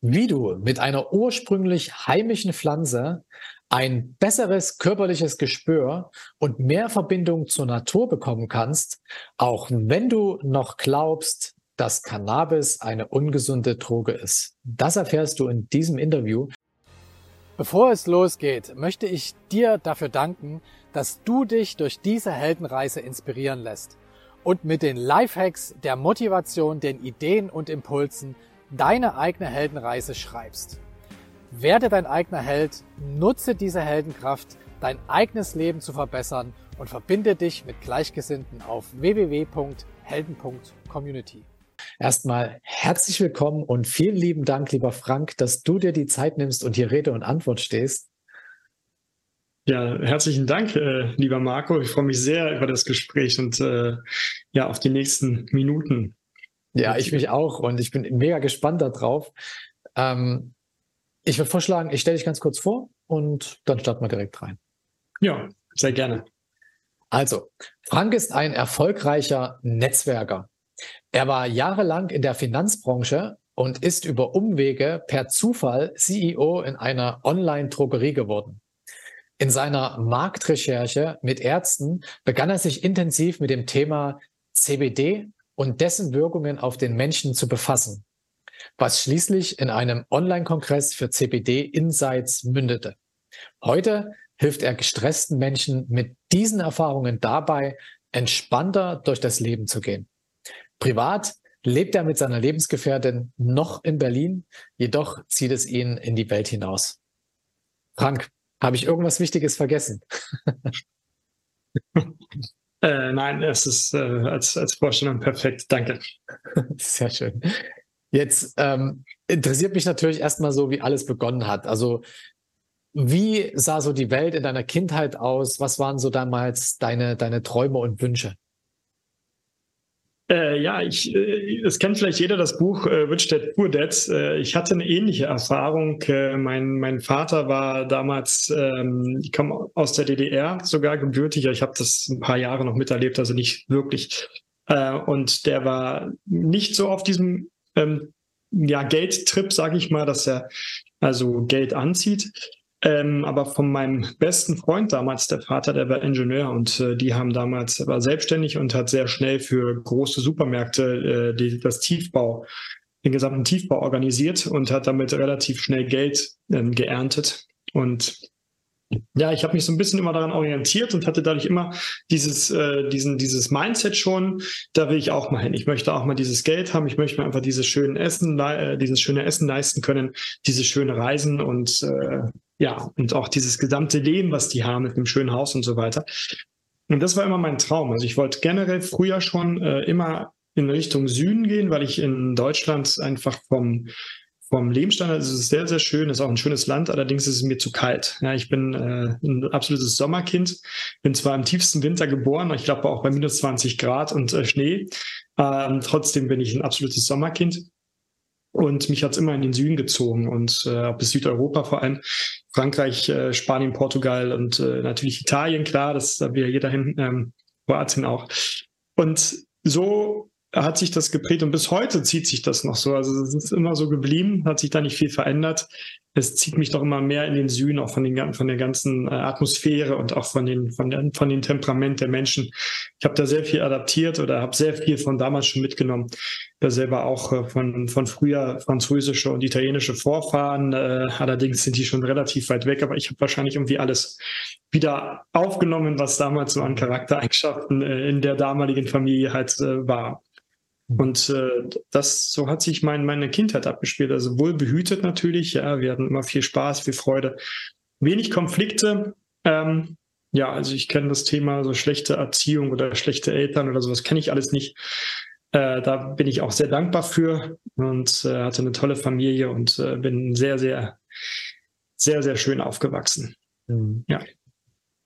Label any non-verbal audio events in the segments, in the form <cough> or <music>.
wie du mit einer ursprünglich heimischen Pflanze ein besseres körperliches Gespür und mehr Verbindung zur Natur bekommen kannst, auch wenn du noch glaubst, dass Cannabis eine ungesunde Droge ist. Das erfährst du in diesem Interview. Bevor es losgeht, möchte ich dir dafür danken, dass du dich durch diese Heldenreise inspirieren lässt und mit den Lifehacks, der Motivation, den Ideen und Impulsen deine eigene Heldenreise schreibst. Werde dein eigener Held, nutze diese Heldenkraft, dein eigenes Leben zu verbessern und verbinde dich mit Gleichgesinnten auf www.helden.community. Erstmal herzlich willkommen und vielen lieben Dank, lieber Frank, dass du dir die Zeit nimmst und hier Rede und Antwort stehst. Ja, herzlichen Dank, äh, lieber Marco. Ich freue mich sehr über das Gespräch und äh, ja, auf die nächsten Minuten. Ja, ich mich auch und ich bin mega gespannt darauf. Ähm, ich würde vorschlagen, ich stelle dich ganz kurz vor und dann starten wir direkt rein. Ja, sehr gerne. Also, Frank ist ein erfolgreicher Netzwerker. Er war jahrelang in der Finanzbranche und ist über Umwege per Zufall CEO in einer Online-Drogerie geworden. In seiner Marktrecherche mit Ärzten begann er sich intensiv mit dem Thema CBD und dessen Wirkungen auf den Menschen zu befassen, was schließlich in einem Online-Kongress für CBD Insights mündete. Heute hilft er gestressten Menschen mit diesen Erfahrungen dabei, entspannter durch das Leben zu gehen. Privat lebt er mit seiner Lebensgefährtin noch in Berlin, jedoch zieht es ihn in die Welt hinaus. Frank, habe ich irgendwas Wichtiges vergessen? <laughs> Äh, nein, es ist äh, als, als Vorstellung perfekt. Danke. <laughs> Sehr schön. Jetzt ähm, interessiert mich natürlich erstmal so, wie alles begonnen hat. Also wie sah so die Welt in deiner Kindheit aus? Was waren so damals deine, deine Träume und Wünsche? Äh, ja, ich, äh, es kennt vielleicht jeder das Buch äh, Rich Dad Poor Dad. Äh, ich hatte eine ähnliche Erfahrung. Äh, mein, mein Vater war damals, ähm, ich komme aus der DDR, sogar gebürtiger. Ich habe das ein paar Jahre noch miterlebt, also nicht wirklich. Äh, und der war nicht so auf diesem ähm, ja, Geldtrip, sage ich mal, dass er also Geld anzieht. Ähm, aber von meinem besten Freund damals, der Vater, der war Ingenieur und äh, die haben damals, war selbstständig und hat sehr schnell für große Supermärkte äh, die, das Tiefbau, den gesamten Tiefbau organisiert und hat damit relativ schnell Geld ähm, geerntet. Und ja, ich habe mich so ein bisschen immer daran orientiert und hatte dadurch immer dieses, äh, diesen, dieses Mindset schon, da will ich auch mal hin. Ich möchte auch mal dieses Geld haben, ich möchte mir einfach dieses schöne Essen, äh, dieses schöne Essen leisten können, diese schöne Reisen und äh, ja, und auch dieses gesamte Leben, was die haben mit einem schönen Haus und so weiter. Und das war immer mein Traum. Also ich wollte generell früher schon äh, immer in Richtung Süden gehen, weil ich in Deutschland einfach vom vom Lebensstandard ist es sehr, sehr schön, ist auch ein schönes Land, allerdings ist es mir zu kalt. Ja, ich bin äh, ein absolutes Sommerkind, bin zwar im tiefsten Winter geboren, ich glaube auch bei minus 20 Grad und äh, Schnee, ähm, trotzdem bin ich ein absolutes Sommerkind. Und mich hat's immer in den Süden gezogen und äh, bis Südeuropa vor allem. Frankreich, äh, Spanien, Portugal und äh, natürlich Italien, klar, das da will jeder hin, ähm, Kroatien auch. Und so hat sich das geprägt und bis heute zieht sich das noch so. Also es ist immer so geblieben, hat sich da nicht viel verändert. Es zieht mich doch immer mehr in den Süden, auch von, den, von der ganzen äh, Atmosphäre und auch von den, von, den, von den Temperament der Menschen. Ich habe da sehr viel adaptiert oder habe sehr viel von damals schon mitgenommen. Ja, selber auch äh, von, von früher französische und italienische Vorfahren. Äh, allerdings sind die schon relativ weit weg, aber ich habe wahrscheinlich irgendwie alles wieder aufgenommen, was damals so an Charaktereigenschaften in der damaligen Familie halt war. Und äh, das, so hat sich mein, meine Kindheit abgespielt. Also wohl behütet natürlich, ja, wir hatten immer viel Spaß, viel Freude, wenig Konflikte. Ähm, ja, also ich kenne das Thema so schlechte Erziehung oder schlechte Eltern oder sowas, kenne ich alles nicht. Äh, da bin ich auch sehr dankbar für und äh, hatte eine tolle Familie und äh, bin sehr, sehr, sehr, sehr schön aufgewachsen. Mhm. Ja.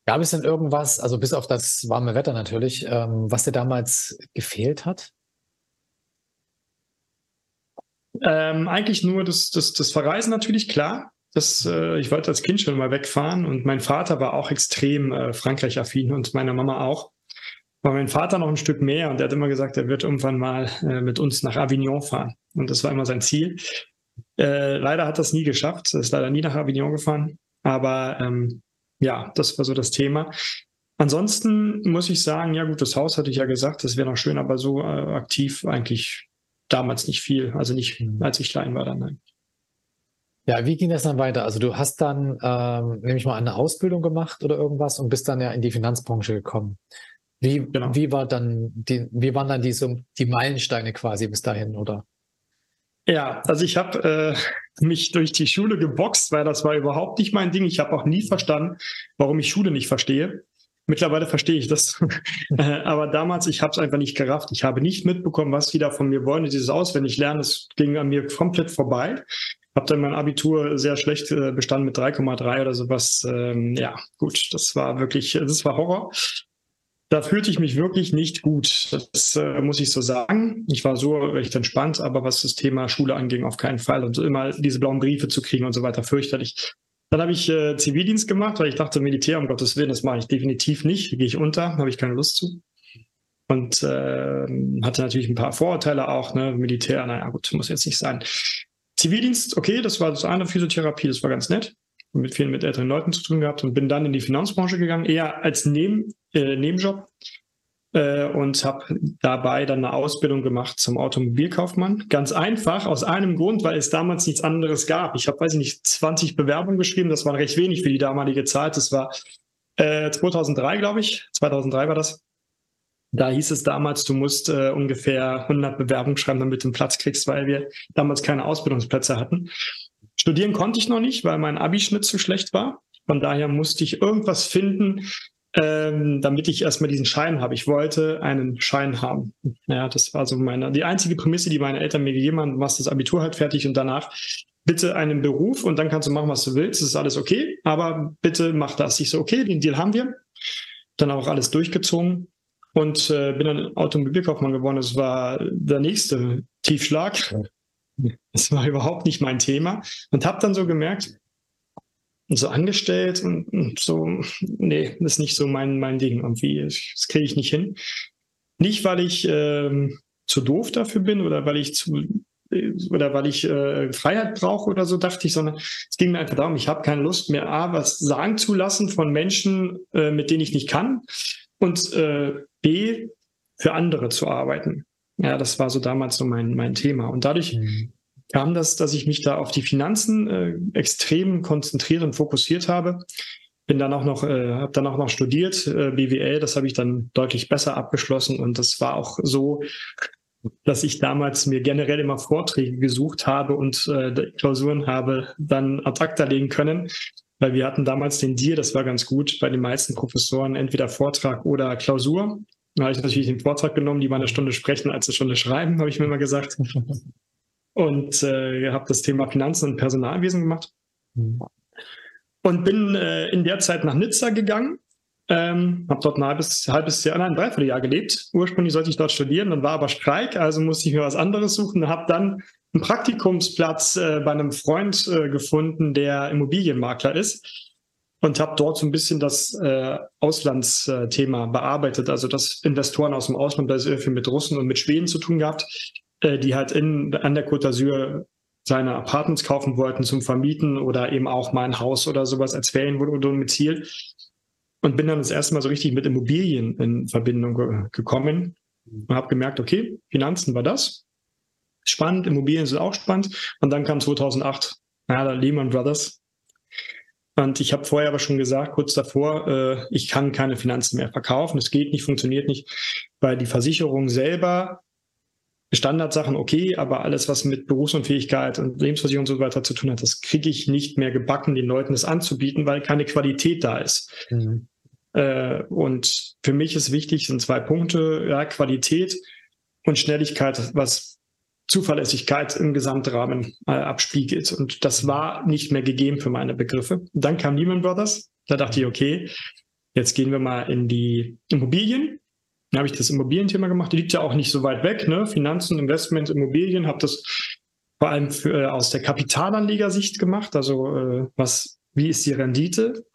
Gab es denn irgendwas, also bis auf das warme Wetter natürlich, ähm, was dir damals gefehlt hat? Ähm, eigentlich nur das, das, das Verreisen natürlich, klar. Das, äh, ich wollte als Kind schon mal wegfahren und mein Vater war auch extrem äh, Frankreich-affin und meine Mama auch. Aber mein Vater noch ein Stück mehr und er hat immer gesagt, er wird irgendwann mal äh, mit uns nach Avignon fahren. Und das war immer sein Ziel. Äh, leider hat das nie geschafft, ist leider nie nach Avignon gefahren. Aber ähm, ja, das war so das Thema. Ansonsten muss ich sagen, ja gut, das Haus hatte ich ja gesagt, das wäre noch schön, aber so äh, aktiv eigentlich damals nicht viel. Also nicht, mhm. als ich klein war dann. Nein. Ja, wie ging das dann weiter? Also du hast dann, ähm, nehme ich mal, eine Ausbildung gemacht oder irgendwas und bist dann ja in die Finanzbranche gekommen. Wie, genau. wie war dann die, wie waren dann die, so, die Meilensteine quasi bis dahin, oder? Ja, also ich habe äh, mich durch die Schule geboxt, weil das war überhaupt nicht mein Ding. Ich habe auch nie verstanden, warum ich Schule nicht verstehe. Mittlerweile verstehe ich das. <laughs> Äh, aber damals, ich habe es einfach nicht gerafft. Ich habe nicht mitbekommen, was die da von mir wollen. Dieses auswendig lernen, das ging an mir komplett vorbei. Habe dann mein Abitur sehr schlecht äh, bestanden mit 3,3 oder sowas. Ähm, ja, gut, das war wirklich, das war Horror. Da fühlte ich mich wirklich nicht gut. Das äh, muss ich so sagen. Ich war so recht entspannt, aber was das Thema Schule anging, auf keinen Fall. Und so immer diese blauen Briefe zu kriegen und so weiter, fürchterlich. Dann habe ich äh, Zivildienst gemacht, weil ich dachte, Militär, um Gottes Willen, das mache ich definitiv nicht. Gehe ich unter, habe ich keine Lust zu. Und äh, hatte natürlich ein paar Vorurteile auch, ne? Militär, naja, gut, muss jetzt nicht sein. Zivildienst, okay, das war das eine Physiotherapie, das war ganz nett. Mit vielen mit älteren Leuten zu tun gehabt und bin dann in die Finanzbranche gegangen, eher als Neben, äh, Nebenjob äh, und habe dabei dann eine Ausbildung gemacht zum Automobilkaufmann. Ganz einfach, aus einem Grund, weil es damals nichts anderes gab. Ich habe, weiß ich nicht, 20 Bewerbungen geschrieben, das war recht wenig für die damalige Zeit. Das war äh, 2003, glaube ich. 2003 war das. Da hieß es damals, du musst äh, ungefähr 100 Bewerbungen schreiben, damit du einen Platz kriegst, weil wir damals keine Ausbildungsplätze hatten. Studieren konnte ich noch nicht, weil mein Abischnitt zu schlecht war. Von daher musste ich irgendwas finden, ähm, damit ich erstmal diesen Schein habe. Ich wollte einen Schein haben. Ja, das war so meine, die einzige Prämisse, die meine Eltern mir gegeben haben. Du machst das Abitur halt fertig und danach bitte einen Beruf und dann kannst du machen, was du willst. Das ist alles okay, aber bitte mach das. Ich so, okay, den Deal haben wir. Dann auch alles durchgezogen und äh, bin dann Automobilkaufmann geworden. Das war der nächste Tiefschlag. Das war überhaupt nicht mein Thema und habe dann so gemerkt, so angestellt und, und, so, nee, das ist nicht so mein, mein Ding irgendwie. Das kriege ich nicht hin. Nicht, weil ich ähm, zu doof dafür bin oder weil ich zu oder weil ich äh, Freiheit brauche oder so, dachte ich, sondern es ging mir einfach darum, ich habe keine Lust mehr, A, was sagen zu lassen von Menschen, äh, mit denen ich nicht kann und äh, B, für andere zu arbeiten. Ja, das war so damals so mein, mein Thema. Und dadurch mhm. Kam das, dass ich mich da auf die Finanzen äh, extrem konzentriert und fokussiert habe. Bin dann auch noch, äh, habe dann auch noch studiert, äh, BWL, das habe ich dann deutlich besser abgeschlossen und das war auch so, dass ich damals mir generell immer Vorträge gesucht habe und äh, Klausuren habe dann ad acta legen können, weil wir hatten damals den Deal, das war ganz gut, bei den meisten Professoren entweder Vortrag oder Klausur. Da habe ich natürlich den Vortrag genommen, die mal eine Stunde sprechen, als eine Stunde schreiben, habe ich mir immer gesagt. Und äh, habe das Thema Finanzen und Personalwesen gemacht. Und bin äh, in der Zeit nach Nizza gegangen. Ähm, habe dort ein halbes, halbes Jahr, nein, ein Dreivierteljahr gelebt. Ursprünglich sollte ich dort studieren, dann war aber Streik, also musste ich mir was anderes suchen. Habe dann einen Praktikumsplatz äh, bei einem Freund äh, gefunden, der Immobilienmakler ist und habe dort so ein bisschen das äh, Auslandsthema bearbeitet, also dass Investoren aus dem Ausland, da ist viel mit Russen und mit Schweden zu tun gehabt, äh, die halt in, an der Côte d'Azur seine Apartments kaufen wollten zum Vermieten oder eben auch mal ein Haus oder sowas als Ferienwohndomizil. Und bin dann das erste Mal so richtig mit Immobilien in Verbindung ge gekommen und habe gemerkt, okay, Finanzen war das spannend, Immobilien sind auch spannend. Und dann kam 2008, ja, Lehman Brothers. Und ich habe vorher aber schon gesagt, kurz davor, äh, ich kann keine Finanzen mehr verkaufen. Es geht nicht, funktioniert nicht, weil die Versicherung selber Standardsachen okay, aber alles, was mit Berufsunfähigkeit und Lebensversicherung und so weiter zu tun hat, das kriege ich nicht mehr gebacken, den Leuten das anzubieten, weil keine Qualität da ist. Mhm. Äh, und für mich ist wichtig, sind zwei Punkte, ja, Qualität und Schnelligkeit, was Zuverlässigkeit im Gesamtrahmen äh, abspiegelt. Und das war nicht mehr gegeben für meine Begriffe. Dann kam Lehman Brothers. Da dachte ich, okay, jetzt gehen wir mal in die Immobilien. Dann habe ich das Immobilienthema gemacht. Die liegt ja auch nicht so weit weg. Ne? Finanzen, Investment, Immobilien. Habe das vor allem für, äh, aus der Kapitalanlegersicht gemacht. Also äh, was, wie ist die Rendite?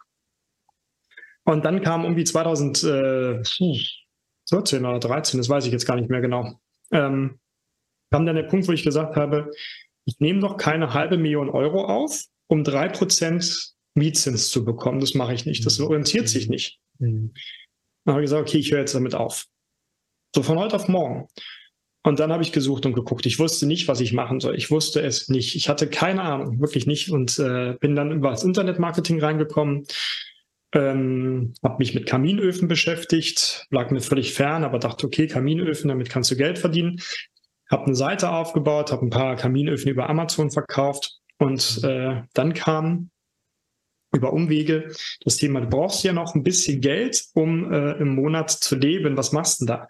Und dann kam irgendwie 2014 oder 13, das weiß ich jetzt gar nicht mehr genau. Ähm, kam dann der Punkt, wo ich gesagt habe, ich nehme doch keine halbe Million Euro auf, um drei Prozent Mietzins zu bekommen. Das mache ich nicht. Das orientiert sich mhm. nicht. Mhm. Dann habe ich gesagt, okay, ich höre jetzt damit auf. So von heute auf morgen. Und dann habe ich gesucht und geguckt. Ich wusste nicht, was ich machen soll. Ich wusste es nicht. Ich hatte keine Ahnung, wirklich nicht. Und äh, bin dann über das Internetmarketing reingekommen. Ähm, habe mich mit Kaminöfen beschäftigt, lag mir völlig fern, aber dachte, okay, Kaminöfen, damit kannst du Geld verdienen. Habe eine Seite aufgebaut, habe ein paar Kaminöfen über Amazon verkauft und äh, dann kam über Umwege das Thema, du brauchst ja noch ein bisschen Geld, um äh, im Monat zu leben. Was machst du denn da?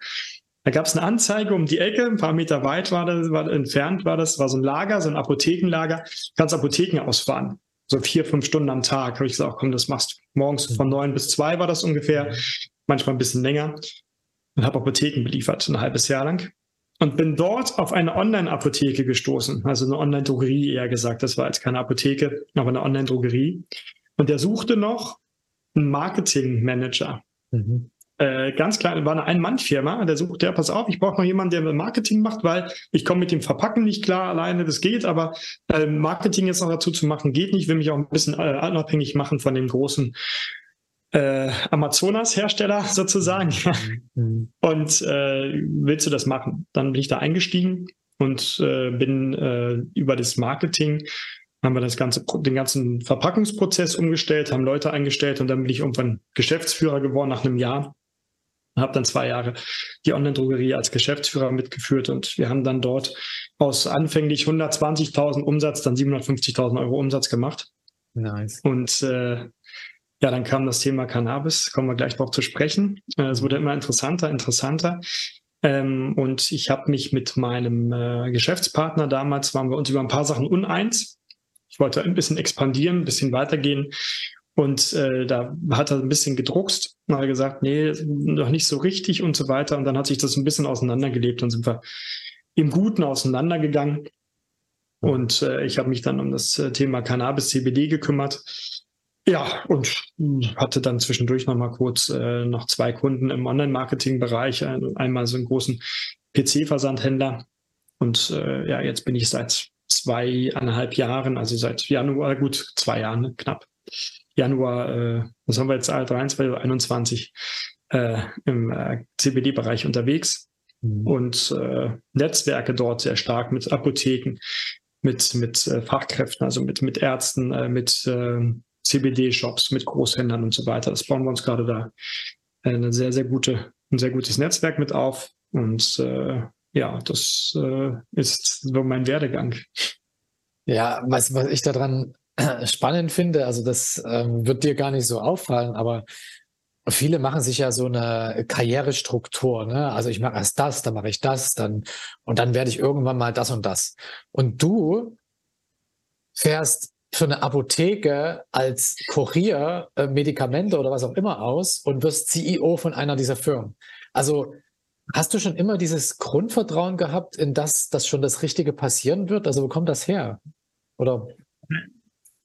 Da gab es eine Anzeige um die Ecke, ein paar Meter weit war das, war entfernt war das, war so ein Lager, so ein Apothekenlager, kannst Apotheken ausfahren. So vier, fünf Stunden am Tag. Habe ich gesagt, komm, das machst du. Morgens von neun bis zwei war das ungefähr, manchmal ein bisschen länger. Und habe Apotheken beliefert, ein halbes Jahr lang. Und bin dort auf eine Online-Apotheke gestoßen, also eine Online-Drogerie eher gesagt. Das war jetzt keine Apotheke, aber eine Online-Drogerie. Und der suchte noch einen Marketing-Manager. Mhm. Äh, ganz klar, war eine Ein-Mann-Firma. Der suchte, ja, pass auf, ich brauche noch jemanden, der Marketing macht, weil ich komme mit dem Verpacken nicht klar alleine, das geht, aber äh, Marketing jetzt noch dazu zu machen, geht nicht. Will mich auch ein bisschen äh, unabhängig machen von dem großen äh, Amazonas-Hersteller <laughs> sozusagen. Mhm. und äh, willst du das machen? Dann bin ich da eingestiegen und äh, bin äh, über das Marketing haben wir das ganze, den ganzen Verpackungsprozess umgestellt, haben Leute eingestellt und dann bin ich irgendwann Geschäftsführer geworden nach einem Jahr. Habe dann zwei Jahre die Online-Drogerie als Geschäftsführer mitgeführt und wir haben dann dort aus anfänglich 120.000 Umsatz dann 750.000 Euro Umsatz gemacht. Nice. Und äh, ja, dann kam das Thema Cannabis, kommen wir gleich noch zu sprechen. Äh, es wurde immer interessanter, interessanter. Ähm, und ich habe mich mit meinem äh, Geschäftspartner damals, waren wir uns über ein paar Sachen uneins. Wollte ein bisschen expandieren, ein bisschen weitergehen. Und äh, da hat er ein bisschen gedruckst und hat gesagt, nee, noch nicht so richtig und so weiter. Und dann hat sich das ein bisschen auseinandergelebt und sind wir im Guten auseinandergegangen. Und äh, ich habe mich dann um das äh, Thema Cannabis CBD gekümmert. Ja, und hatte dann zwischendurch noch mal kurz äh, noch zwei Kunden im Online-Marketing-Bereich. Einmal so einen großen PC-Versandhändler. Und äh, ja, jetzt bin ich seit zweieinhalb Jahren, also seit Januar, gut, zwei Jahren, knapp. Januar, äh, was haben wir jetzt, 23 oder 21 äh, im äh, CBD-Bereich unterwegs mhm. und äh, Netzwerke dort sehr stark mit Apotheken, mit, mit äh, Fachkräften, also mit, mit Ärzten, äh, mit äh, CBD-Shops, mit Großhändlern und so weiter. Das bauen wir uns gerade da äh, eine sehr, sehr gute, ein sehr gutes Netzwerk mit auf. Und äh, ja, das äh, ist so mein Werdegang. Ja, was, was ich daran <clears throat> spannend finde, also das ähm, wird dir gar nicht so auffallen, aber viele machen sich ja so eine Karrierestruktur. Ne? Also ich mache erst das, dann mache ich das, dann und dann werde ich irgendwann mal das und das. Und du fährst für eine Apotheke als Kurier äh, Medikamente oder was auch immer aus und wirst CEO von einer dieser Firmen. Also Hast du schon immer dieses Grundvertrauen gehabt, in das, dass schon das Richtige passieren wird? Also wo kommt das her? Oder?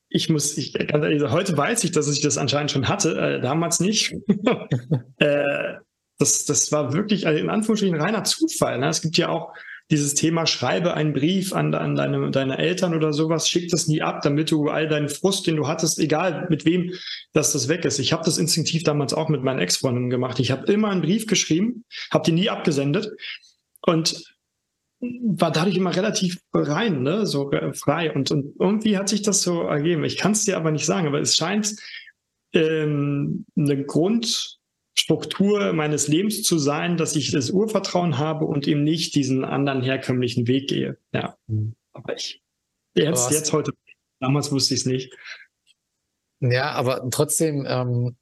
Ich muss, ich, ganz ehrlich, heute weiß ich, dass ich das anscheinend schon hatte, äh, damals nicht. <laughs> äh, das, das war wirklich also in Anführungsstrichen reiner Zufall. Ne? Es gibt ja auch dieses Thema, schreibe einen Brief an, an deine, deine Eltern oder sowas, schick das nie ab, damit du all deinen Frust, den du hattest, egal mit wem, dass das weg ist. Ich habe das instinktiv damals auch mit meinen Ex-Freundinnen gemacht. Ich habe immer einen Brief geschrieben, habe den nie abgesendet und war dadurch immer relativ rein, ne? so frei. Und, und irgendwie hat sich das so ergeben. Ich kann es dir aber nicht sagen, aber es scheint ähm, eine Grund Struktur meines Lebens zu sein, dass ich das Urvertrauen habe und eben nicht diesen anderen herkömmlichen Weg gehe. Ja, mhm. aber ich jetzt, jetzt heute, damals wusste ich es nicht. Ja, aber trotzdem, ähm,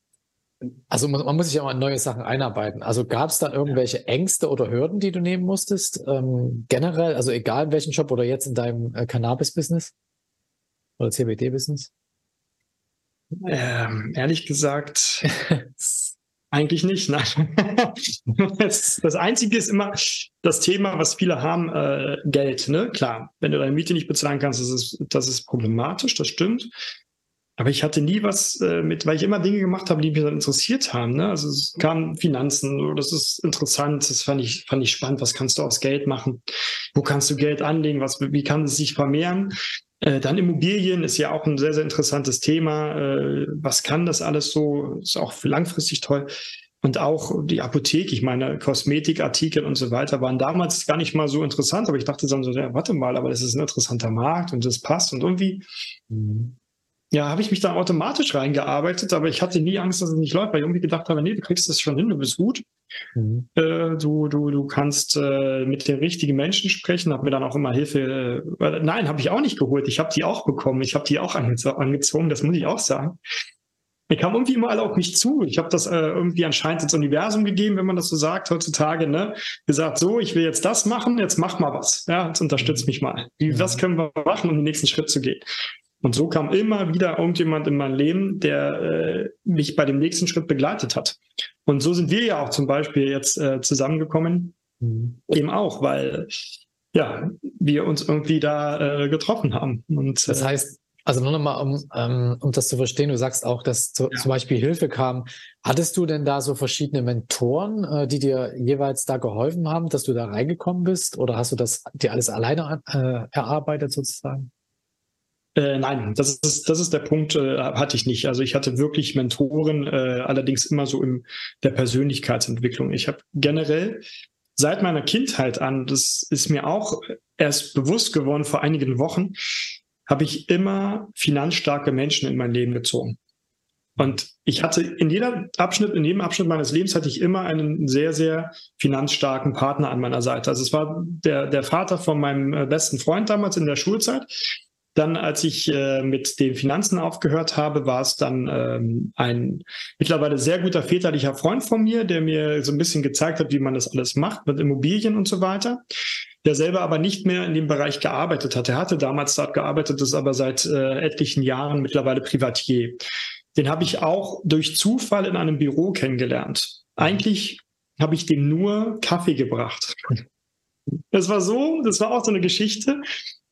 also man, muss sich ja auch in neue Sachen einarbeiten. Also gab es da irgendwelche Ängste oder Hürden, die du nehmen musstest? Ähm, generell, also egal in welchem Job oder jetzt in deinem äh, Cannabis-Business oder CBD-Business? Ähm, ehrlich gesagt, <laughs> Eigentlich nicht, nein. <laughs> das, das, Einzige ist immer das Thema, was viele haben, äh, Geld. Ne? Klar, wenn du deine Miete nicht bezahlen kannst, das ist, das ist problematisch, das stimmt. Aber ich hatte nie was äh, mit, weil ich immer Dinge gemacht habe, die mich dann interessiert haben. Ne? Also es kamen Finanzen, das ist interessant, das fand ich, fand ich spannend, was kannst du aus Geld machen? Wo kannst du Geld anlegen? Was, wie kann es sich vermehren? Äh, dann Immobilien ist ja auch ein sehr, sehr interessantes Thema. Äh, was kann das alles so? Ist auch langfristig toll. Und auch die Apotheke, ich meine, Kosmetikartikel und so weiter waren damals gar nicht mal so interessant, aber ich dachte dann so, ja, warte mal, aber das ist ein interessanter Markt und das passt und irgendwie, mhm. ja, habe ich mich da automatisch reingearbeitet, aber ich hatte nie Angst, dass es nicht läuft, weil ich irgendwie gedacht habe, nee, du kriegst das schon hin, du bist gut. Mhm. Äh, du, du, du kannst äh, mit den richtigen Menschen sprechen, habe mir dann auch immer Hilfe, äh, nein, habe ich auch nicht geholt, ich habe die auch bekommen, ich habe die auch ange angezogen, das muss ich auch sagen. Die kamen irgendwie immer alle auf mich zu. Ich habe das äh, irgendwie anscheinend ins Universum gegeben, wenn man das so sagt heutzutage. Ne? Gesagt, so, ich will jetzt das machen, jetzt mach mal was. Ja, jetzt unterstützt mich mal. Wie, was können wir machen, um den nächsten Schritt zu gehen? Und so kam immer wieder irgendjemand in mein Leben, der äh, mich bei dem nächsten Schritt begleitet hat. Und so sind wir ja auch zum Beispiel jetzt äh, zusammengekommen. Mhm. Eben auch, weil ja, wir uns irgendwie da äh, getroffen haben. Und, das heißt, also nur nochmal, um, ähm, um das zu verstehen, du sagst auch, dass zu, ja. zum Beispiel Hilfe kam. Hattest du denn da so verschiedene Mentoren, äh, die dir jeweils da geholfen haben, dass du da reingekommen bist? Oder hast du das dir alles alleine äh, erarbeitet sozusagen? Äh, nein, das ist, das ist der Punkt, äh, hatte ich nicht. Also ich hatte wirklich Mentoren, äh, allerdings immer so in der Persönlichkeitsentwicklung. Ich habe generell seit meiner Kindheit an, das ist mir auch erst bewusst geworden vor einigen Wochen, habe ich immer finanzstarke Menschen in mein Leben gezogen. Und ich hatte in jeder Abschnitt, in jedem Abschnitt meines Lebens hatte ich immer einen sehr, sehr finanzstarken Partner an meiner Seite. Also es war der, der Vater von meinem äh, besten Freund damals in der Schulzeit. Dann, als ich äh, mit den Finanzen aufgehört habe, war es dann ähm, ein mittlerweile sehr guter väterlicher Freund von mir, der mir so ein bisschen gezeigt hat, wie man das alles macht mit Immobilien und so weiter der selber aber nicht mehr in dem Bereich gearbeitet hat. Er hatte damals dort gearbeitet, ist aber seit äh, etlichen Jahren mittlerweile Privatier. Den habe ich auch durch Zufall in einem Büro kennengelernt. Eigentlich habe ich dem nur Kaffee gebracht. Das war so, das war auch so eine Geschichte.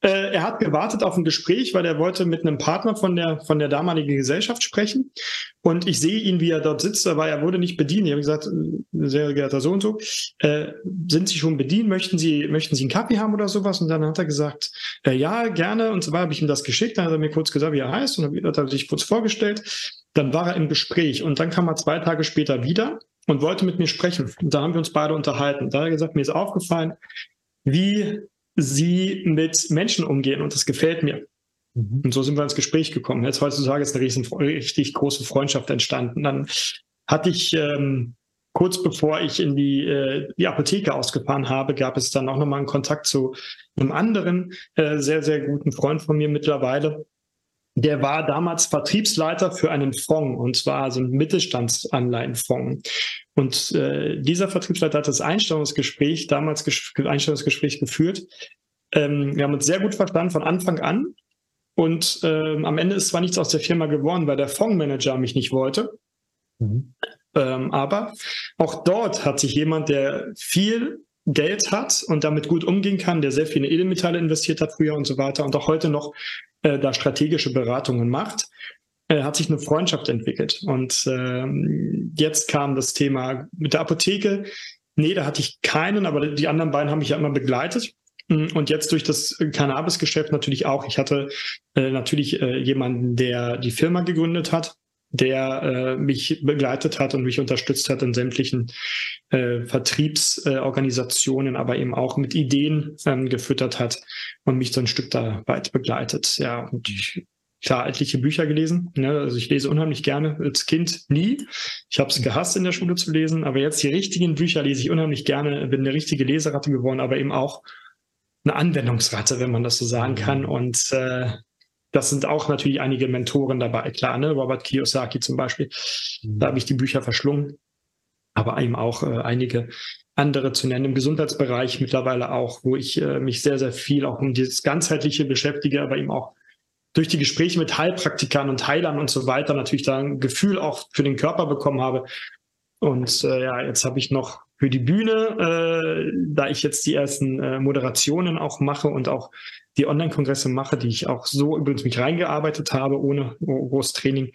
Äh, er hat gewartet auf ein Gespräch, weil er wollte mit einem Partner von der, von der damaligen Gesellschaft sprechen. Und ich sehe ihn, wie er dort sitzt, aber er wurde nicht bedient. Ich habe gesagt, sehr geehrter so und so, äh, sind Sie schon bedient? Möchten Sie, möchten Sie einen Kaffee haben oder sowas? Und dann hat er gesagt, äh, ja, gerne. Und so habe ich ihm das geschickt. Dann hat er mir kurz gesagt, wie er heißt und dann hat er sich kurz vorgestellt. Dann war er im Gespräch und dann kam er zwei Tage später wieder und wollte mit mir sprechen. Und da haben wir uns beide unterhalten. Da hat er gesagt, mir ist aufgefallen, wie sie mit Menschen umgehen und das gefällt mir. Mhm. Und so sind wir ins Gespräch gekommen. Jetzt heutzutage ist eine riesen, richtig große Freundschaft entstanden. Dann hatte ich ähm, kurz bevor ich in die, äh, die Apotheke ausgefahren habe, gab es dann auch nochmal einen Kontakt zu einem anderen äh, sehr, sehr guten Freund von mir mittlerweile. Der war damals Vertriebsleiter für einen Fonds, und zwar so ein Mittelstandsanleihenfonds. Und äh, dieser Vertriebsleiter hat das Einstellungsgespräch, damals ges Einstellungsgespräch geführt. Ähm, wir haben uns sehr gut verstanden von Anfang an. Und ähm, am Ende ist zwar nichts aus der Firma geworden, weil der Fondsmanager mich nicht wollte. Mhm. Ähm, aber auch dort hat sich jemand, der viel Geld hat und damit gut umgehen kann, der sehr viele Edelmetalle investiert hat früher und so weiter und auch heute noch äh, da strategische Beratungen macht, äh, hat sich eine Freundschaft entwickelt. Und ähm, jetzt kam das Thema mit der Apotheke. Nee, da hatte ich keinen, aber die anderen beiden haben mich ja immer begleitet. Mm, und jetzt durch das Cannabis-Geschäft natürlich auch. Ich hatte äh, natürlich äh, jemanden, der die Firma gegründet hat, der äh, mich begleitet hat und mich unterstützt hat in sämtlichen äh, Vertriebsorganisationen, äh, aber eben auch mit Ideen ähm, gefüttert hat und mich so ein Stück da weit begleitet. Ja, und ich klar etliche Bücher gelesen. Ne? Also ich lese unheimlich gerne als Kind nie. Ich habe es gehasst in der Schule zu lesen, aber jetzt die richtigen Bücher lese ich unheimlich gerne. Bin eine richtige Leseratte geworden, aber eben auch eine Anwendungsratte, wenn man das so sagen mhm. kann. Und äh, das sind auch natürlich einige Mentoren dabei, klar, ne? Robert Kiyosaki zum Beispiel. Da habe ich die Bücher verschlungen, aber eben auch äh, einige andere zu nennen, im Gesundheitsbereich mittlerweile auch, wo ich äh, mich sehr, sehr viel auch um dieses ganzheitliche beschäftige, aber eben auch durch die Gespräche mit Heilpraktikern und Heilern und so weiter natürlich da ein Gefühl auch für den Körper bekommen habe. Und äh, ja, jetzt habe ich noch für die Bühne, äh, da ich jetzt die ersten äh, Moderationen auch mache und auch die Online-Kongresse mache, die ich auch so übrigens mich reingearbeitet habe, ohne großes Training.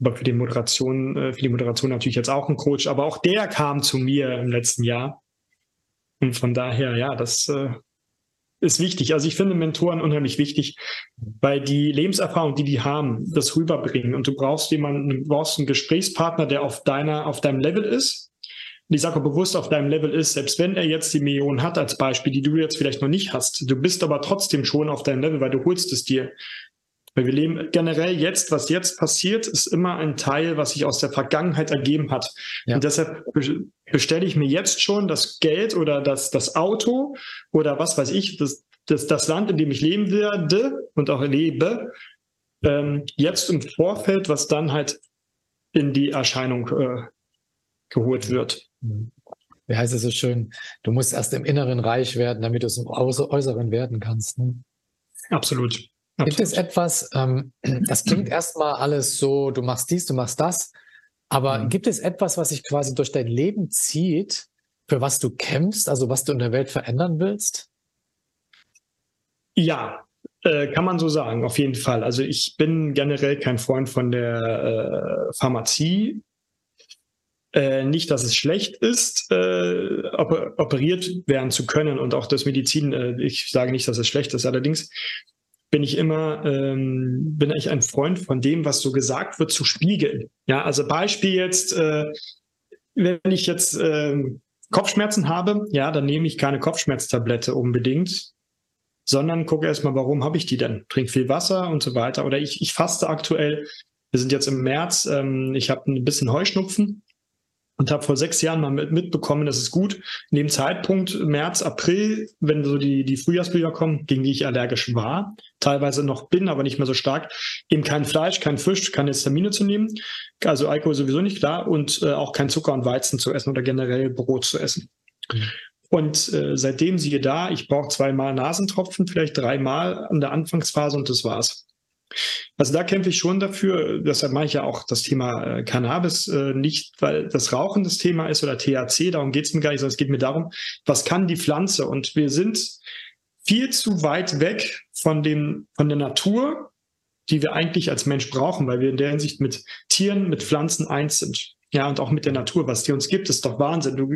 Aber für die Moderation, äh, für die Moderation natürlich jetzt auch ein Coach. Aber auch der kam zu mir im letzten Jahr. Und von daher, ja, das äh, ist wichtig. Also ich finde Mentoren unheimlich wichtig, weil die Lebenserfahrung, die die haben, das rüberbringen. Und du brauchst jemanden, du brauchst einen Gesprächspartner, der auf deiner, auf deinem Level ist. Und ich sage bewusst auf deinem Level ist, selbst wenn er jetzt die Millionen hat als Beispiel, die du jetzt vielleicht noch nicht hast, du bist aber trotzdem schon auf deinem Level, weil du holst es dir. Weil wir leben generell jetzt, was jetzt passiert, ist immer ein Teil, was sich aus der Vergangenheit ergeben hat. Ja. Und deshalb bestelle ich mir jetzt schon das Geld oder das, das Auto oder was weiß ich, das, das, das Land, in dem ich leben werde und auch lebe, ähm, jetzt im Vorfeld, was dann halt in die Erscheinung äh, geholt wird. Wie heißt es so schön? Du musst erst im Inneren reich werden, damit du es im Äußeren werden kannst. Ne? Absolut. Gibt es etwas, ähm, <clears throat> das klingt erstmal alles so, du machst dies, du machst das, aber mhm. gibt es etwas, was sich quasi durch dein Leben zieht, für was du kämpfst, also was du in der Welt verändern willst? Ja, äh, kann man so sagen, auf jeden Fall. Also ich bin generell kein Freund von der äh, Pharmazie. Äh, nicht, dass es schlecht ist, äh, operiert werden zu können und auch das Medizin, äh, ich sage nicht, dass es schlecht ist, allerdings bin ich immer, ähm, bin ich ein Freund von dem, was so gesagt wird, zu spiegeln. Ja, also Beispiel jetzt, äh, wenn ich jetzt äh, Kopfschmerzen habe, ja, dann nehme ich keine Kopfschmerztablette unbedingt, sondern gucke erstmal, warum habe ich die denn? Trink viel Wasser und so weiter. Oder ich, ich faste aktuell. Wir sind jetzt im März, ähm, ich habe ein bisschen Heuschnupfen und habe vor sechs Jahren mal mit, mitbekommen, das ist gut. In dem Zeitpunkt, März, April, wenn so die, die Frühjahrsbücher kommen, gegen die ich allergisch war, teilweise noch bin, aber nicht mehr so stark, eben kein Fleisch, kein Fisch, keine Histamine zu nehmen, also Alkohol sowieso nicht klar und äh, auch kein Zucker und Weizen zu essen oder generell Brot zu essen. Mhm. Und äh, seitdem siehe da, ich brauche zweimal Nasentropfen, vielleicht dreimal an der Anfangsphase und das war's. Also da kämpfe ich schon dafür, deshalb mache ich ja auch das Thema äh, Cannabis äh, nicht, weil das Rauchen das Thema ist oder THC, darum geht es mir gar nicht, sondern es geht mir darum, was kann die Pflanze? Und wir sind viel zu weit weg von, dem, von der Natur, die wir eigentlich als Mensch brauchen, weil wir in der Hinsicht mit Tieren, mit Pflanzen eins sind. Ja, und auch mit der Natur, was die uns gibt, ist doch Wahnsinn. Du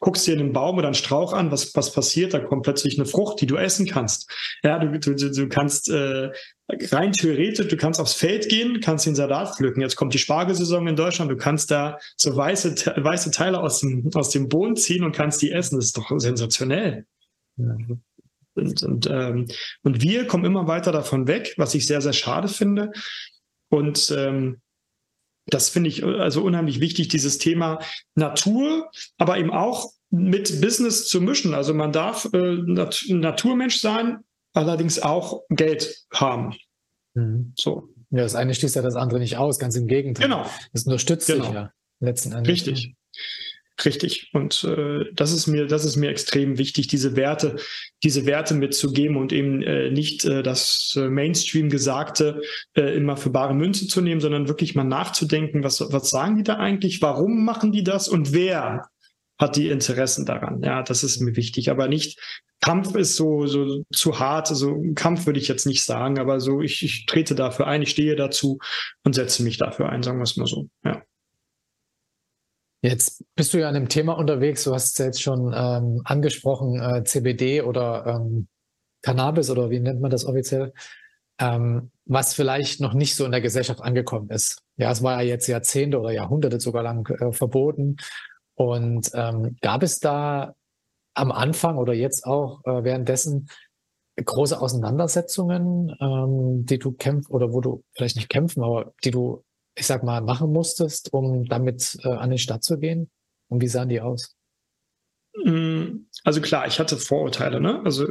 guckst dir einen Baum oder einen Strauch an, was, was passiert? Da kommt plötzlich eine Frucht, die du essen kannst. Ja, du, du, du kannst äh, rein theoretisch, du kannst aufs Feld gehen, kannst den Salat pflücken. Jetzt kommt die Spargelsaison in Deutschland, du kannst da so weiße, weiße Teile aus dem, aus dem Boden ziehen und kannst die essen. Das ist doch sensationell. Ja. Und, und, ähm, und wir kommen immer weiter davon weg, was ich sehr, sehr schade finde. Und ähm, das finde ich also unheimlich wichtig, dieses Thema Natur, aber eben auch mit Business zu mischen. Also man darf äh, Nat Naturmensch sein, allerdings auch Geld haben. Mhm. So. Ja, das eine schließt ja das andere nicht aus, ganz im Gegenteil. Genau. Das unterstützt genau. sich ja letzten Endes. Richtig. Richtig. Und äh, das ist mir, das ist mir extrem wichtig, diese Werte, diese Werte mitzugeben und eben äh, nicht äh, das äh, Mainstream Gesagte äh, immer für bare Münze zu nehmen, sondern wirklich mal nachzudenken, was, was sagen die da eigentlich, warum machen die das und wer hat die Interessen daran. Ja, das ist mir wichtig. Aber nicht, Kampf ist so, so zu hart. Also Kampf würde ich jetzt nicht sagen, aber so, ich, ich trete dafür ein, ich stehe dazu und setze mich dafür ein, sagen wir es mal so. Ja. Jetzt bist du ja an dem Thema unterwegs, du hast es jetzt schon ähm, angesprochen, äh, CBD oder ähm, Cannabis oder wie nennt man das offiziell, ähm, was vielleicht noch nicht so in der Gesellschaft angekommen ist. Ja, es war ja jetzt Jahrzehnte oder Jahrhunderte sogar lang äh, verboten. Und ähm, gab es da am Anfang oder jetzt auch äh, währenddessen große Auseinandersetzungen, ähm, die du kämpfst oder wo du vielleicht nicht kämpfen, aber die du ich sag mal, machen musstest, um damit äh, an den Start zu gehen? Und wie sahen die aus? Mm, also klar, ich hatte Vorurteile. Ne? Also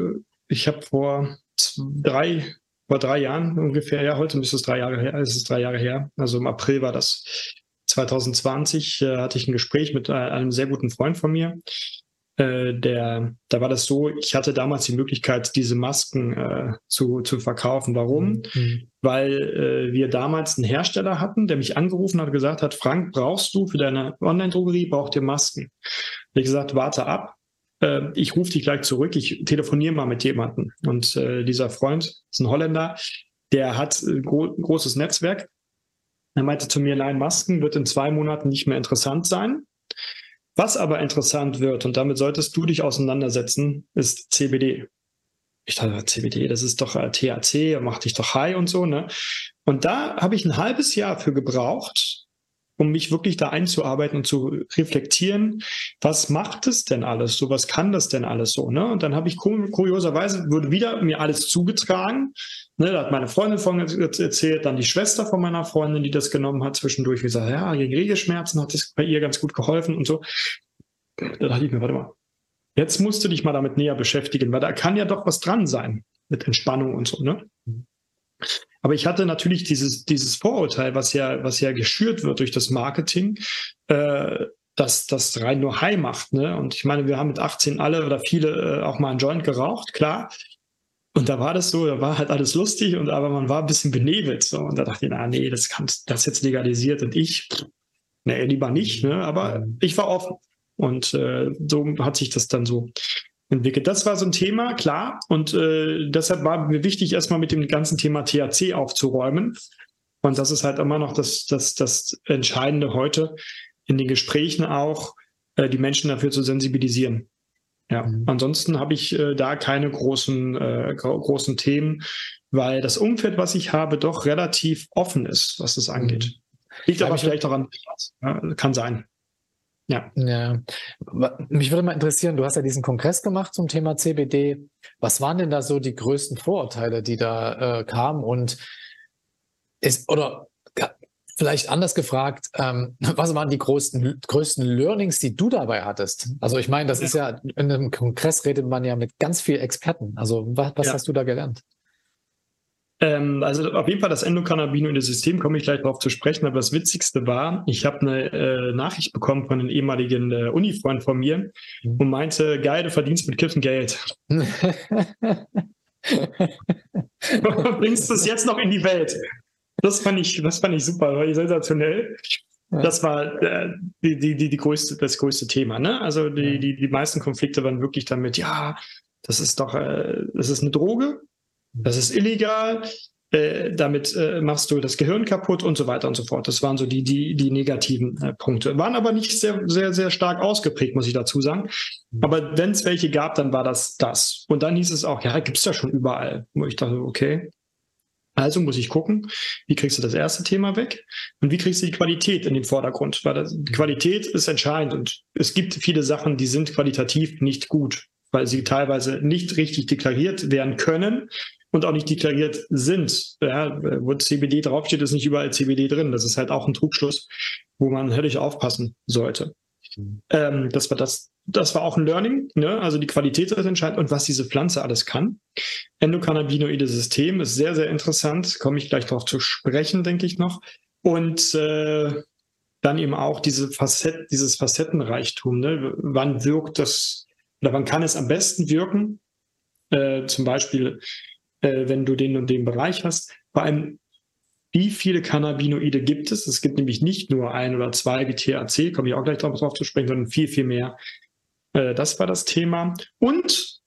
ich habe vor drei, vor drei Jahren ungefähr, ja, heute müsste es drei Jahre her, ist es drei Jahre her. Also im April war das 2020, äh, hatte ich ein Gespräch mit äh, einem sehr guten Freund von mir, äh, der, da war das so, ich hatte damals die Möglichkeit, diese Masken äh, zu, zu verkaufen. Warum? Mhm. Weil äh, wir damals einen Hersteller hatten, der mich angerufen hat und gesagt hat, Frank, brauchst du für deine Online-Drogerie, braucht ihr Masken? Ich gesagt, warte ab. äh, ich rufe dich gleich zurück, ich telefoniere mal mit jemandem. Und äh, dieser Freund ist ein Holländer, der hat ein gro großes Netzwerk. Er meinte zu mir, nein, Masken wird in zwei Monaten nicht mehr interessant sein. Was aber interessant wird, und damit solltest du dich auseinandersetzen, ist CBD. Ich dachte, CBD, das ist doch äh, THC, macht dich doch high und so, ne? Und da habe ich ein halbes Jahr für gebraucht, um mich wirklich da einzuarbeiten und zu reflektieren, was macht es denn alles so, was kann das denn alles so, ne? Und dann habe ich kurioserweise, wurde wieder mir alles zugetragen, ne? Da hat meine Freundin von erzählt, dann die Schwester von meiner Freundin, die das genommen hat, zwischendurch gesagt, ja, gegen Regelschmerzen hat das bei ihr ganz gut geholfen und so. Da dachte ich mir, warte mal, jetzt musst du dich mal damit näher beschäftigen, weil da kann ja doch was dran sein mit Entspannung und so, ne? Aber ich hatte natürlich dieses, dieses Vorurteil, was ja, was ja geschürt wird durch das Marketing, äh, dass das rein nur High macht. Ne? Und ich meine, wir haben mit 18 alle oder viele äh, auch mal einen Joint geraucht, klar. Und da war das so, da war halt alles lustig und aber man war ein bisschen benebelt. So. Und da dachte ich, na nee, das kann das jetzt legalisiert und ich, nee, lieber nicht, ne? Aber ich war offen. Und äh, so hat sich das dann so entwickelt. Das war so ein Thema, klar. Und äh, deshalb war mir wichtig, erstmal mit dem ganzen Thema THC aufzuräumen. Und das ist halt immer noch das, das, das Entscheidende heute in den Gesprächen auch, äh, die Menschen dafür zu sensibilisieren. Ja, mhm. ansonsten habe ich äh, da keine großen, äh, großen Themen, weil das Umfeld, was ich habe, doch relativ offen ist, was das angeht. Mhm. Liegt aber vielleicht auch an, ja, kann sein. Ja. ja. Mich würde mal interessieren, du hast ja diesen Kongress gemacht zum Thema CBD. Was waren denn da so die größten Vorurteile, die da äh, kamen? Und ist, oder vielleicht anders gefragt, ähm, <laughs> was waren die größten, größten Learnings, die du dabei hattest? Also ich meine, das ja. ist ja, in einem Kongress redet man ja mit ganz vielen Experten. Also was, was ja. hast du da gelernt? Ähm, also auf jeden Fall das endokannabinoide System, komme ich gleich darauf zu sprechen. Aber das Witzigste war, ich habe eine äh, Nachricht bekommen von einem ehemaligen äh, Uni-Freund von mir mhm. und meinte, geil, du verdienst mit Kiffen Geld. <laughs> bringst es jetzt noch in die Welt. Das fand ich, das fand ich super, war sensationell. Das war äh, die, die, die, die größte, das größte Thema. Ne? Also die, die, die meisten Konflikte waren wirklich damit, ja, das ist doch, äh, das ist eine Droge, das ist illegal, äh, damit äh, machst du das Gehirn kaputt und so weiter und so fort. Das waren so die, die, die negativen äh, Punkte. Waren aber nicht sehr, sehr, sehr stark ausgeprägt, muss ich dazu sagen. Mhm. Aber wenn es welche gab, dann war das das. Und dann hieß es auch, ja, gibt's ja schon überall. Wo ich dachte, okay. Also muss ich gucken, wie kriegst du das erste Thema weg und wie kriegst du die Qualität in den Vordergrund? Weil das, die Qualität ist entscheidend und es gibt viele Sachen, die sind qualitativ nicht gut, weil sie teilweise nicht richtig deklariert werden können und auch nicht deklariert sind. Ja, wo CBD draufsteht, ist nicht überall CBD drin. Das ist halt auch ein Trugschluss, wo man höllisch aufpassen sollte. Mhm. Ähm, das war das, das war auch ein Learning, ne? also die Qualität ist entscheidend und was diese Pflanze alles kann. Endokannabinoide System ist sehr, sehr interessant, komme ich gleich darauf zu sprechen, denke ich noch. Und äh, dann eben auch diese Facett, dieses Facettenreichtum. Ne? Wann wirkt das oder wann kann es am besten wirken? Äh, zum Beispiel äh, wenn du den und den Bereich hast. Vor allem, wie viele Cannabinoide gibt es? Es gibt nämlich nicht nur ein oder zwei wie THC, komme ich auch gleich darauf zu sprechen, sondern viel, viel mehr. Äh, das war das Thema. Und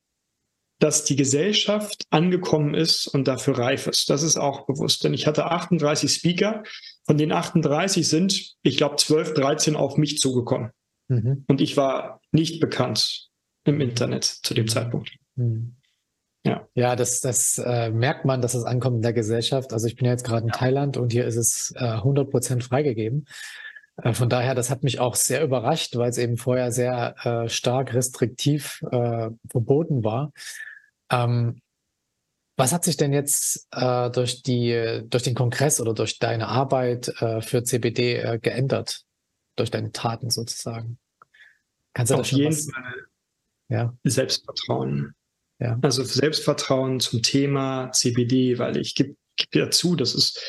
dass die Gesellschaft angekommen ist und dafür reif ist. Das ist auch bewusst. Denn ich hatte 38 Speaker. Von den 38 sind, ich glaube, 12, 13 auf mich zugekommen. Mhm. Und ich war nicht bekannt im Internet zu dem Zeitpunkt. Mhm. Ja, ja das, das äh, merkt man, dass es ankommt in der Gesellschaft. Also ich bin ja jetzt gerade in ja. Thailand und hier ist es äh, 100 Prozent freigegeben. Äh, von daher, das hat mich auch sehr überrascht, weil es eben vorher sehr äh, stark restriktiv äh, verboten war. Ähm, was hat sich denn jetzt äh, durch, die, durch den Kongress oder durch deine Arbeit äh, für CBD geändert? Durch deine Taten sozusagen? Kannst du Auf das schon jeden was? Fall ja. Selbstvertrauen. Ja. Also Selbstvertrauen zum Thema CBD, weil ich gebe geb ja zu, das ist,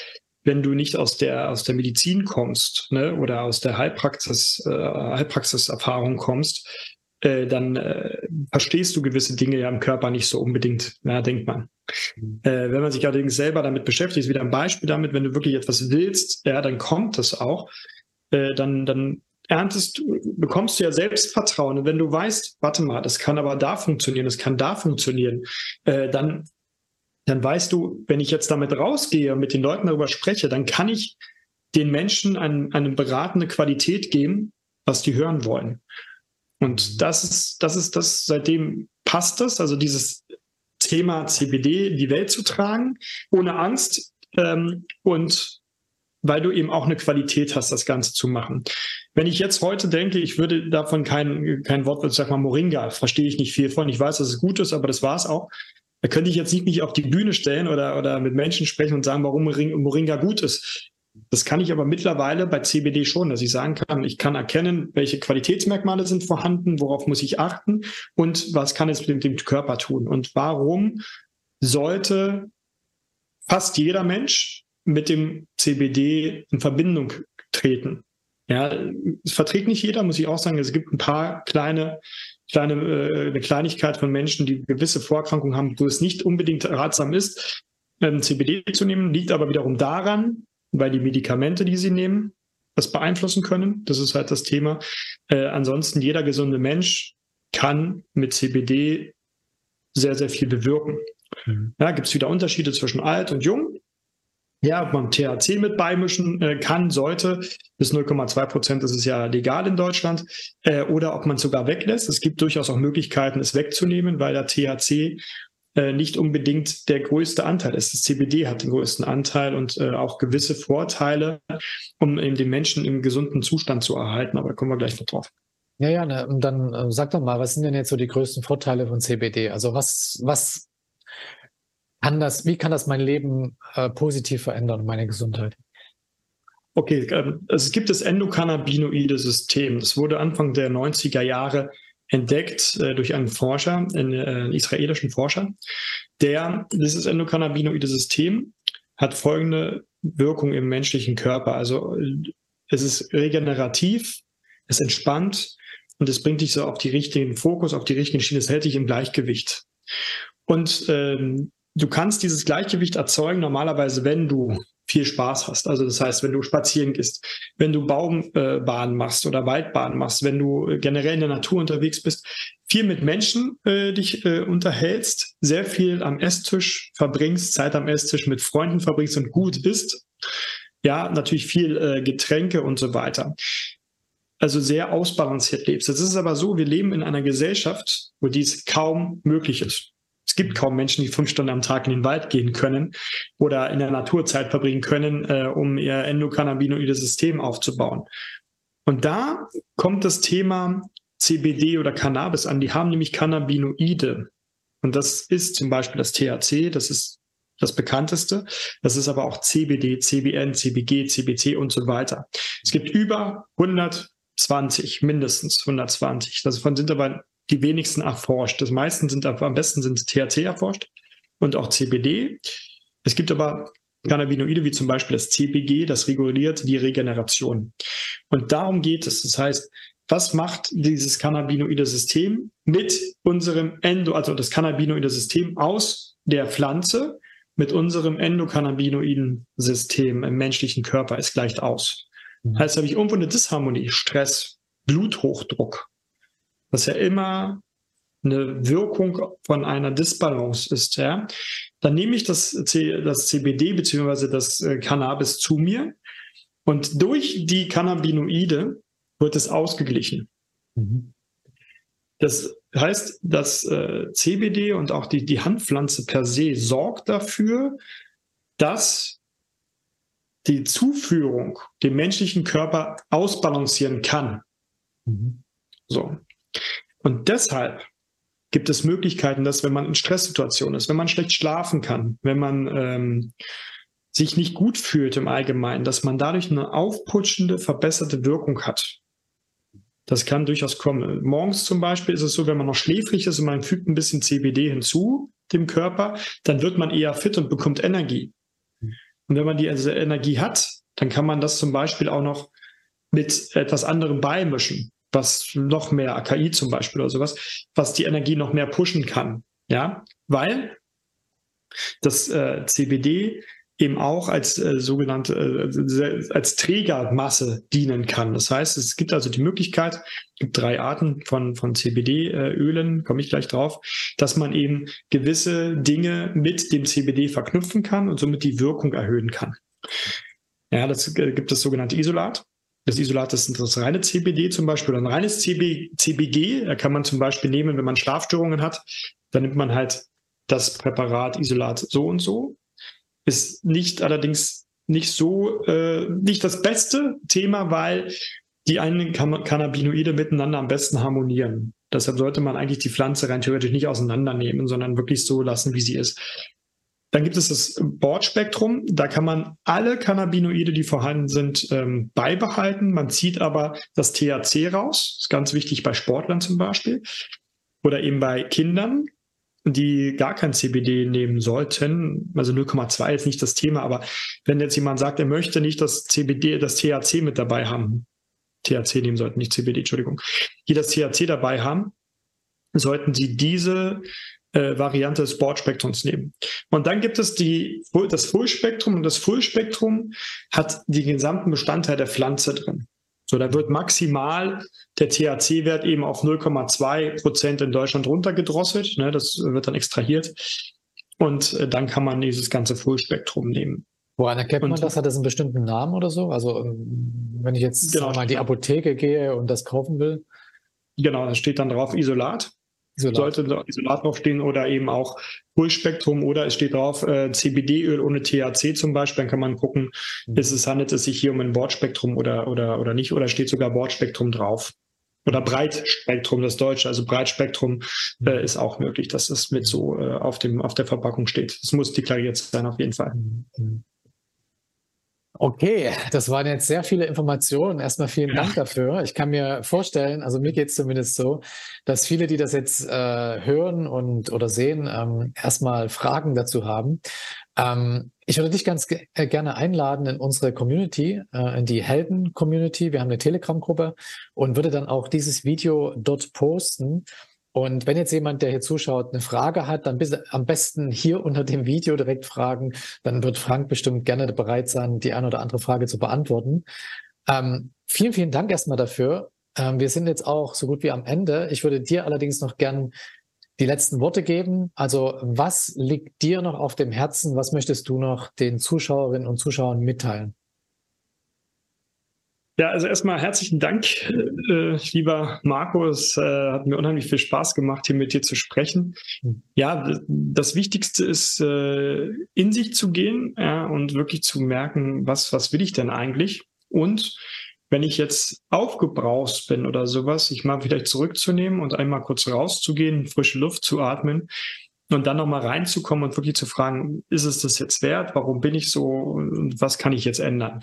wenn du nicht aus der, aus der Medizin kommst ne, oder aus der Heilpraxis, äh, Heilpraxiserfahrung kommst, äh, dann äh, verstehst du gewisse Dinge ja im Körper nicht so unbedingt, ja, denkt man. Mhm. Äh, wenn man sich allerdings selber damit beschäftigt, ist wieder ein Beispiel damit, wenn du wirklich etwas willst, ja, dann kommt das auch. Äh, dann, dann erntest, bekommst du ja Selbstvertrauen. Und wenn du weißt, warte mal, das kann aber da funktionieren, das kann da funktionieren, äh, dann, dann weißt du, wenn ich jetzt damit rausgehe und mit den Leuten darüber spreche, dann kann ich den Menschen ein, eine beratende Qualität geben, was die hören wollen. Und mhm. das ist, das ist das, seitdem passt das, also dieses Thema CBD in die Welt zu tragen, ohne Angst ähm, und weil du eben auch eine Qualität hast, das Ganze zu machen. Wenn ich jetzt heute denke, ich würde davon kein, kein Wort, ich sag mal Moringa, verstehe ich nicht viel von. Ich weiß, dass es gut ist, aber das war es auch. Da könnte ich jetzt nicht mich auf die Bühne stellen oder, oder mit Menschen sprechen und sagen, warum Moringa gut ist. Das kann ich aber mittlerweile bei CBD schon, dass ich sagen kann, ich kann erkennen, welche Qualitätsmerkmale sind vorhanden, worauf muss ich achten und was kann es mit dem Körper tun. Und warum sollte fast jeder Mensch mit dem CBD in Verbindung treten? Ja, es verträgt nicht jeder, muss ich auch sagen. Es gibt ein paar kleine, kleine, äh, eine Kleinigkeit von Menschen, die gewisse Vorerkrankungen haben, wo es nicht unbedingt ratsam ist, ähm, CBD zu nehmen, liegt aber wiederum daran, weil die Medikamente, die sie nehmen, das beeinflussen können. Das ist halt das Thema. Äh, ansonsten, jeder gesunde Mensch kann mit CBD sehr, sehr viel bewirken. Mhm. Ja, gibt es wieder Unterschiede zwischen alt und jung. Ja, ob man THC mit beimischen äh, kann, sollte, bis 0,2 Prozent ist es ja legal in Deutschland, äh, oder ob man es sogar weglässt. Es gibt durchaus auch Möglichkeiten, es wegzunehmen, weil der THC äh, nicht unbedingt der größte Anteil ist. Das CBD hat den größten Anteil und äh, auch gewisse Vorteile, um eben den Menschen im gesunden Zustand zu erhalten. Aber da kommen wir gleich noch drauf. Ja, ja, ne, dann äh, sag doch mal, was sind denn jetzt so die größten Vorteile von CBD? Also was, was kann das, wie kann das mein Leben äh, positiv verändern, meine Gesundheit? Okay, ähm, also es gibt das endokannabinoide System. Das wurde Anfang der 90er Jahre entdeckt äh, durch einen Forscher, einen, äh, einen, israelischen Forscher, der dieses endokannabinoide System hat folgende Wirkung im menschlichen Körper. Also es ist regenerativ, es entspannt und es bringt dich so auf die richtigen Fokus, auf die richtigen Schiene, es hält dich im Gleichgewicht. Und ähm, du kannst dieses Gleichgewicht erzeugen normalerweise, wenn du viel Spaß hast. Also das heißt, wenn du spazieren gehst, wenn du Baumbahnen machst oder Waldbahnen machst, wenn du generell in der Natur unterwegs bist, viel mit Menschen äh, dich äh, unterhältst, sehr viel am Esstisch verbringst, Zeit am Esstisch mit Freunden verbringst und gut isst. Ja, natürlich viel äh, Getränke und so weiter. Also sehr ausbalanciert lebst. Es ist aber so, wir leben in einer Gesellschaft, wo dies kaum möglich ist. Es gibt kaum Menschen, die fünf Stunden am Tag in den Wald gehen können oder in der Natur Zeit verbringen können, äh, um ihr endokannabinoides System aufzubauen. Und da kommt das Thema CBD oder Cannabis an. Die haben nämlich Cannabinoide. Und das ist zum Beispiel das THC, das ist das bekannteste. Das ist aber auch CBD, CBN, CBG, CBC und so weiter. Es gibt über 120, mindestens 120. Davon sind aber die wenigsten erforscht. Das meisten sind am besten sind THC erforscht und auch CBD. Es gibt aber Cannabinoide wie zum Beispiel das CPG, das reguliert die Regeneration. Und darum geht es. Das heißt, was macht dieses cannabinoide System mit unserem Endo, also das cannabinoide System aus der Pflanze mit unserem endokannabinoiden System im menschlichen Körper? Es gleicht aus. Mhm. Heißt, habe ich irgendwo eine Disharmonie, Stress, Bluthochdruck, was ja immer eine Wirkung von einer Disbalance ist, ja, dann nehme ich das, C, das CBD bzw. das äh, Cannabis zu mir und durch die Cannabinoide wird es ausgeglichen. Mhm. Das heißt, das äh, CBD und auch die, die Handpflanze per se sorgt dafür, dass die Zuführung dem menschlichen Körper ausbalancieren kann. Mhm. So. Und deshalb gibt es Möglichkeiten, dass wenn man in Stresssituationen ist, wenn man schlecht schlafen kann, wenn man ähm, sich nicht gut fühlt im Allgemeinen, dass man dadurch eine aufputschende, verbesserte Wirkung hat. Das kann durchaus kommen. Morgens zum Beispiel ist es so, wenn man noch schläfrig ist und man fügt ein bisschen CBD hinzu dem Körper, dann wird man eher fit und bekommt Energie. Und wenn man die also Energie hat, dann kann man das zum Beispiel auch noch mit etwas anderem beimischen was noch mehr AKI zum Beispiel oder sowas, was die Energie noch mehr pushen kann. Ja, weil das äh, CBD eben auch als äh, sogenannte, äh, als Trägermasse dienen kann. Das heißt, es gibt also die Möglichkeit, es gibt drei Arten von, von CBD-Ölen, komme ich gleich drauf, dass man eben gewisse Dinge mit dem CBD verknüpfen kann und somit die Wirkung erhöhen kann. Ja, das äh, gibt das sogenannte Isolat. Das Isolat ist das reine CBD zum Beispiel oder ein reines CB, CBG. Da kann man zum Beispiel nehmen, wenn man Schlafstörungen hat, dann nimmt man halt das Präparat Isolat so und so ist nicht allerdings nicht so, äh, nicht das beste Thema, weil die einen Cannabinoide miteinander am besten harmonieren. Deshalb sollte man eigentlich die Pflanze rein theoretisch nicht auseinandernehmen, sondern wirklich so lassen, wie sie ist. Dann gibt es das Bordspektrum. Da kann man alle Cannabinoide, die vorhanden sind, ähm, beibehalten. Man zieht aber das THC raus. Das ist ganz wichtig bei Sportlern zum Beispiel. Oder eben bei Kindern die gar kein CBD nehmen sollten, also 0,2 ist nicht das Thema, aber wenn jetzt jemand sagt, er möchte nicht das CBD, das THC mit dabei haben, THC nehmen sollten, nicht CBD, Entschuldigung, die das THC dabei haben, sollten sie diese äh, Variante des Bordspektrums nehmen. Und dann gibt es die, das Fullspektrum und das Fullspektrum hat die gesamten Bestandteile der Pflanze drin. So, da wird maximal der THC-Wert eben auf 0,2 Prozent in Deutschland runtergedrosselt. Ne, das wird dann extrahiert. Und äh, dann kann man dieses ganze Fullspektrum nehmen. Woran erkennt man das? Hat das einen bestimmten Namen oder so? Also, ähm, wenn ich jetzt genau, mal in die Apotheke gehe und das kaufen will? Genau, da steht dann drauf Isolat. Isolat. Sollte Isolat noch stehen oder eben auch Fullspektrum oder es steht drauf äh, CBD-Öl ohne THC zum Beispiel, dann kann man gucken, mhm. ist es, handelt es sich hier um ein Bordspektrum oder, oder, oder nicht oder steht sogar Bordspektrum drauf. Oder Breitspektrum, das Deutsche, also Breitspektrum äh, mhm. ist auch möglich, dass es mit so äh, auf, dem, auf der Verpackung steht. Das muss deklariert sein, auf jeden Fall. Mhm. Okay, das waren jetzt sehr viele Informationen. Erstmal vielen Dank dafür. Ich kann mir vorstellen, also mir geht es zumindest so, dass viele, die das jetzt äh, hören und oder sehen, ähm, erstmal Fragen dazu haben. Ähm, ich würde dich ganz ge äh, gerne einladen in unsere Community, äh, in die Helden-Community. Wir haben eine Telegram-Gruppe und würde dann auch dieses Video dort posten. Und wenn jetzt jemand, der hier zuschaut, eine Frage hat, dann bitte am besten hier unter dem Video direkt fragen. Dann wird Frank bestimmt gerne bereit sein, die eine oder andere Frage zu beantworten. Ähm, vielen, vielen Dank erstmal dafür. Ähm, wir sind jetzt auch so gut wie am Ende. Ich würde dir allerdings noch gern die letzten Worte geben. Also was liegt dir noch auf dem Herzen? Was möchtest du noch den Zuschauerinnen und Zuschauern mitteilen? Ja, also erstmal herzlichen Dank, äh, lieber Marco. Es äh, hat mir unheimlich viel Spaß gemacht, hier mit dir zu sprechen. Ja, das Wichtigste ist, äh, in sich zu gehen ja, und wirklich zu merken, was, was will ich denn eigentlich? Und wenn ich jetzt aufgebraucht bin oder sowas, ich mal vielleicht zurückzunehmen und einmal kurz rauszugehen, frische Luft zu atmen und dann nochmal reinzukommen und wirklich zu fragen, ist es das jetzt wert? Warum bin ich so? Und was kann ich jetzt ändern?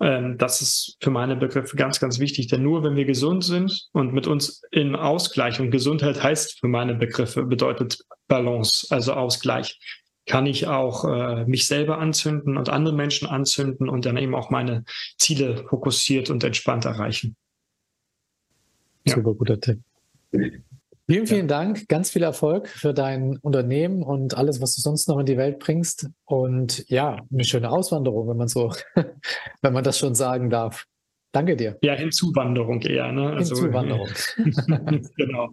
Ähm, das ist für meine Begriffe ganz, ganz wichtig. Denn nur wenn wir gesund sind und mit uns in Ausgleich, und Gesundheit heißt für meine Begriffe, bedeutet Balance, also Ausgleich, kann ich auch äh, mich selber anzünden und andere Menschen anzünden und dann eben auch meine Ziele fokussiert und entspannt erreichen. Super guter Tipp. Vielen, vielen ja. Dank. Ganz viel Erfolg für dein Unternehmen und alles, was du sonst noch in die Welt bringst. Und ja, eine schöne Auswanderung, wenn man so, <laughs> wenn man das schon sagen darf. Danke dir. Ja, Hinzuwanderung eher. Ne? Also, Hinzuwanderung. <laughs> genau.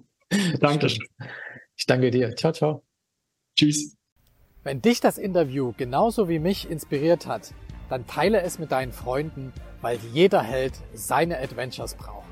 Dankeschön. Ich danke dir. Ciao, ciao. Tschüss. Wenn dich das Interview genauso wie mich inspiriert hat, dann teile es mit deinen Freunden, weil jeder Held seine Adventures braucht.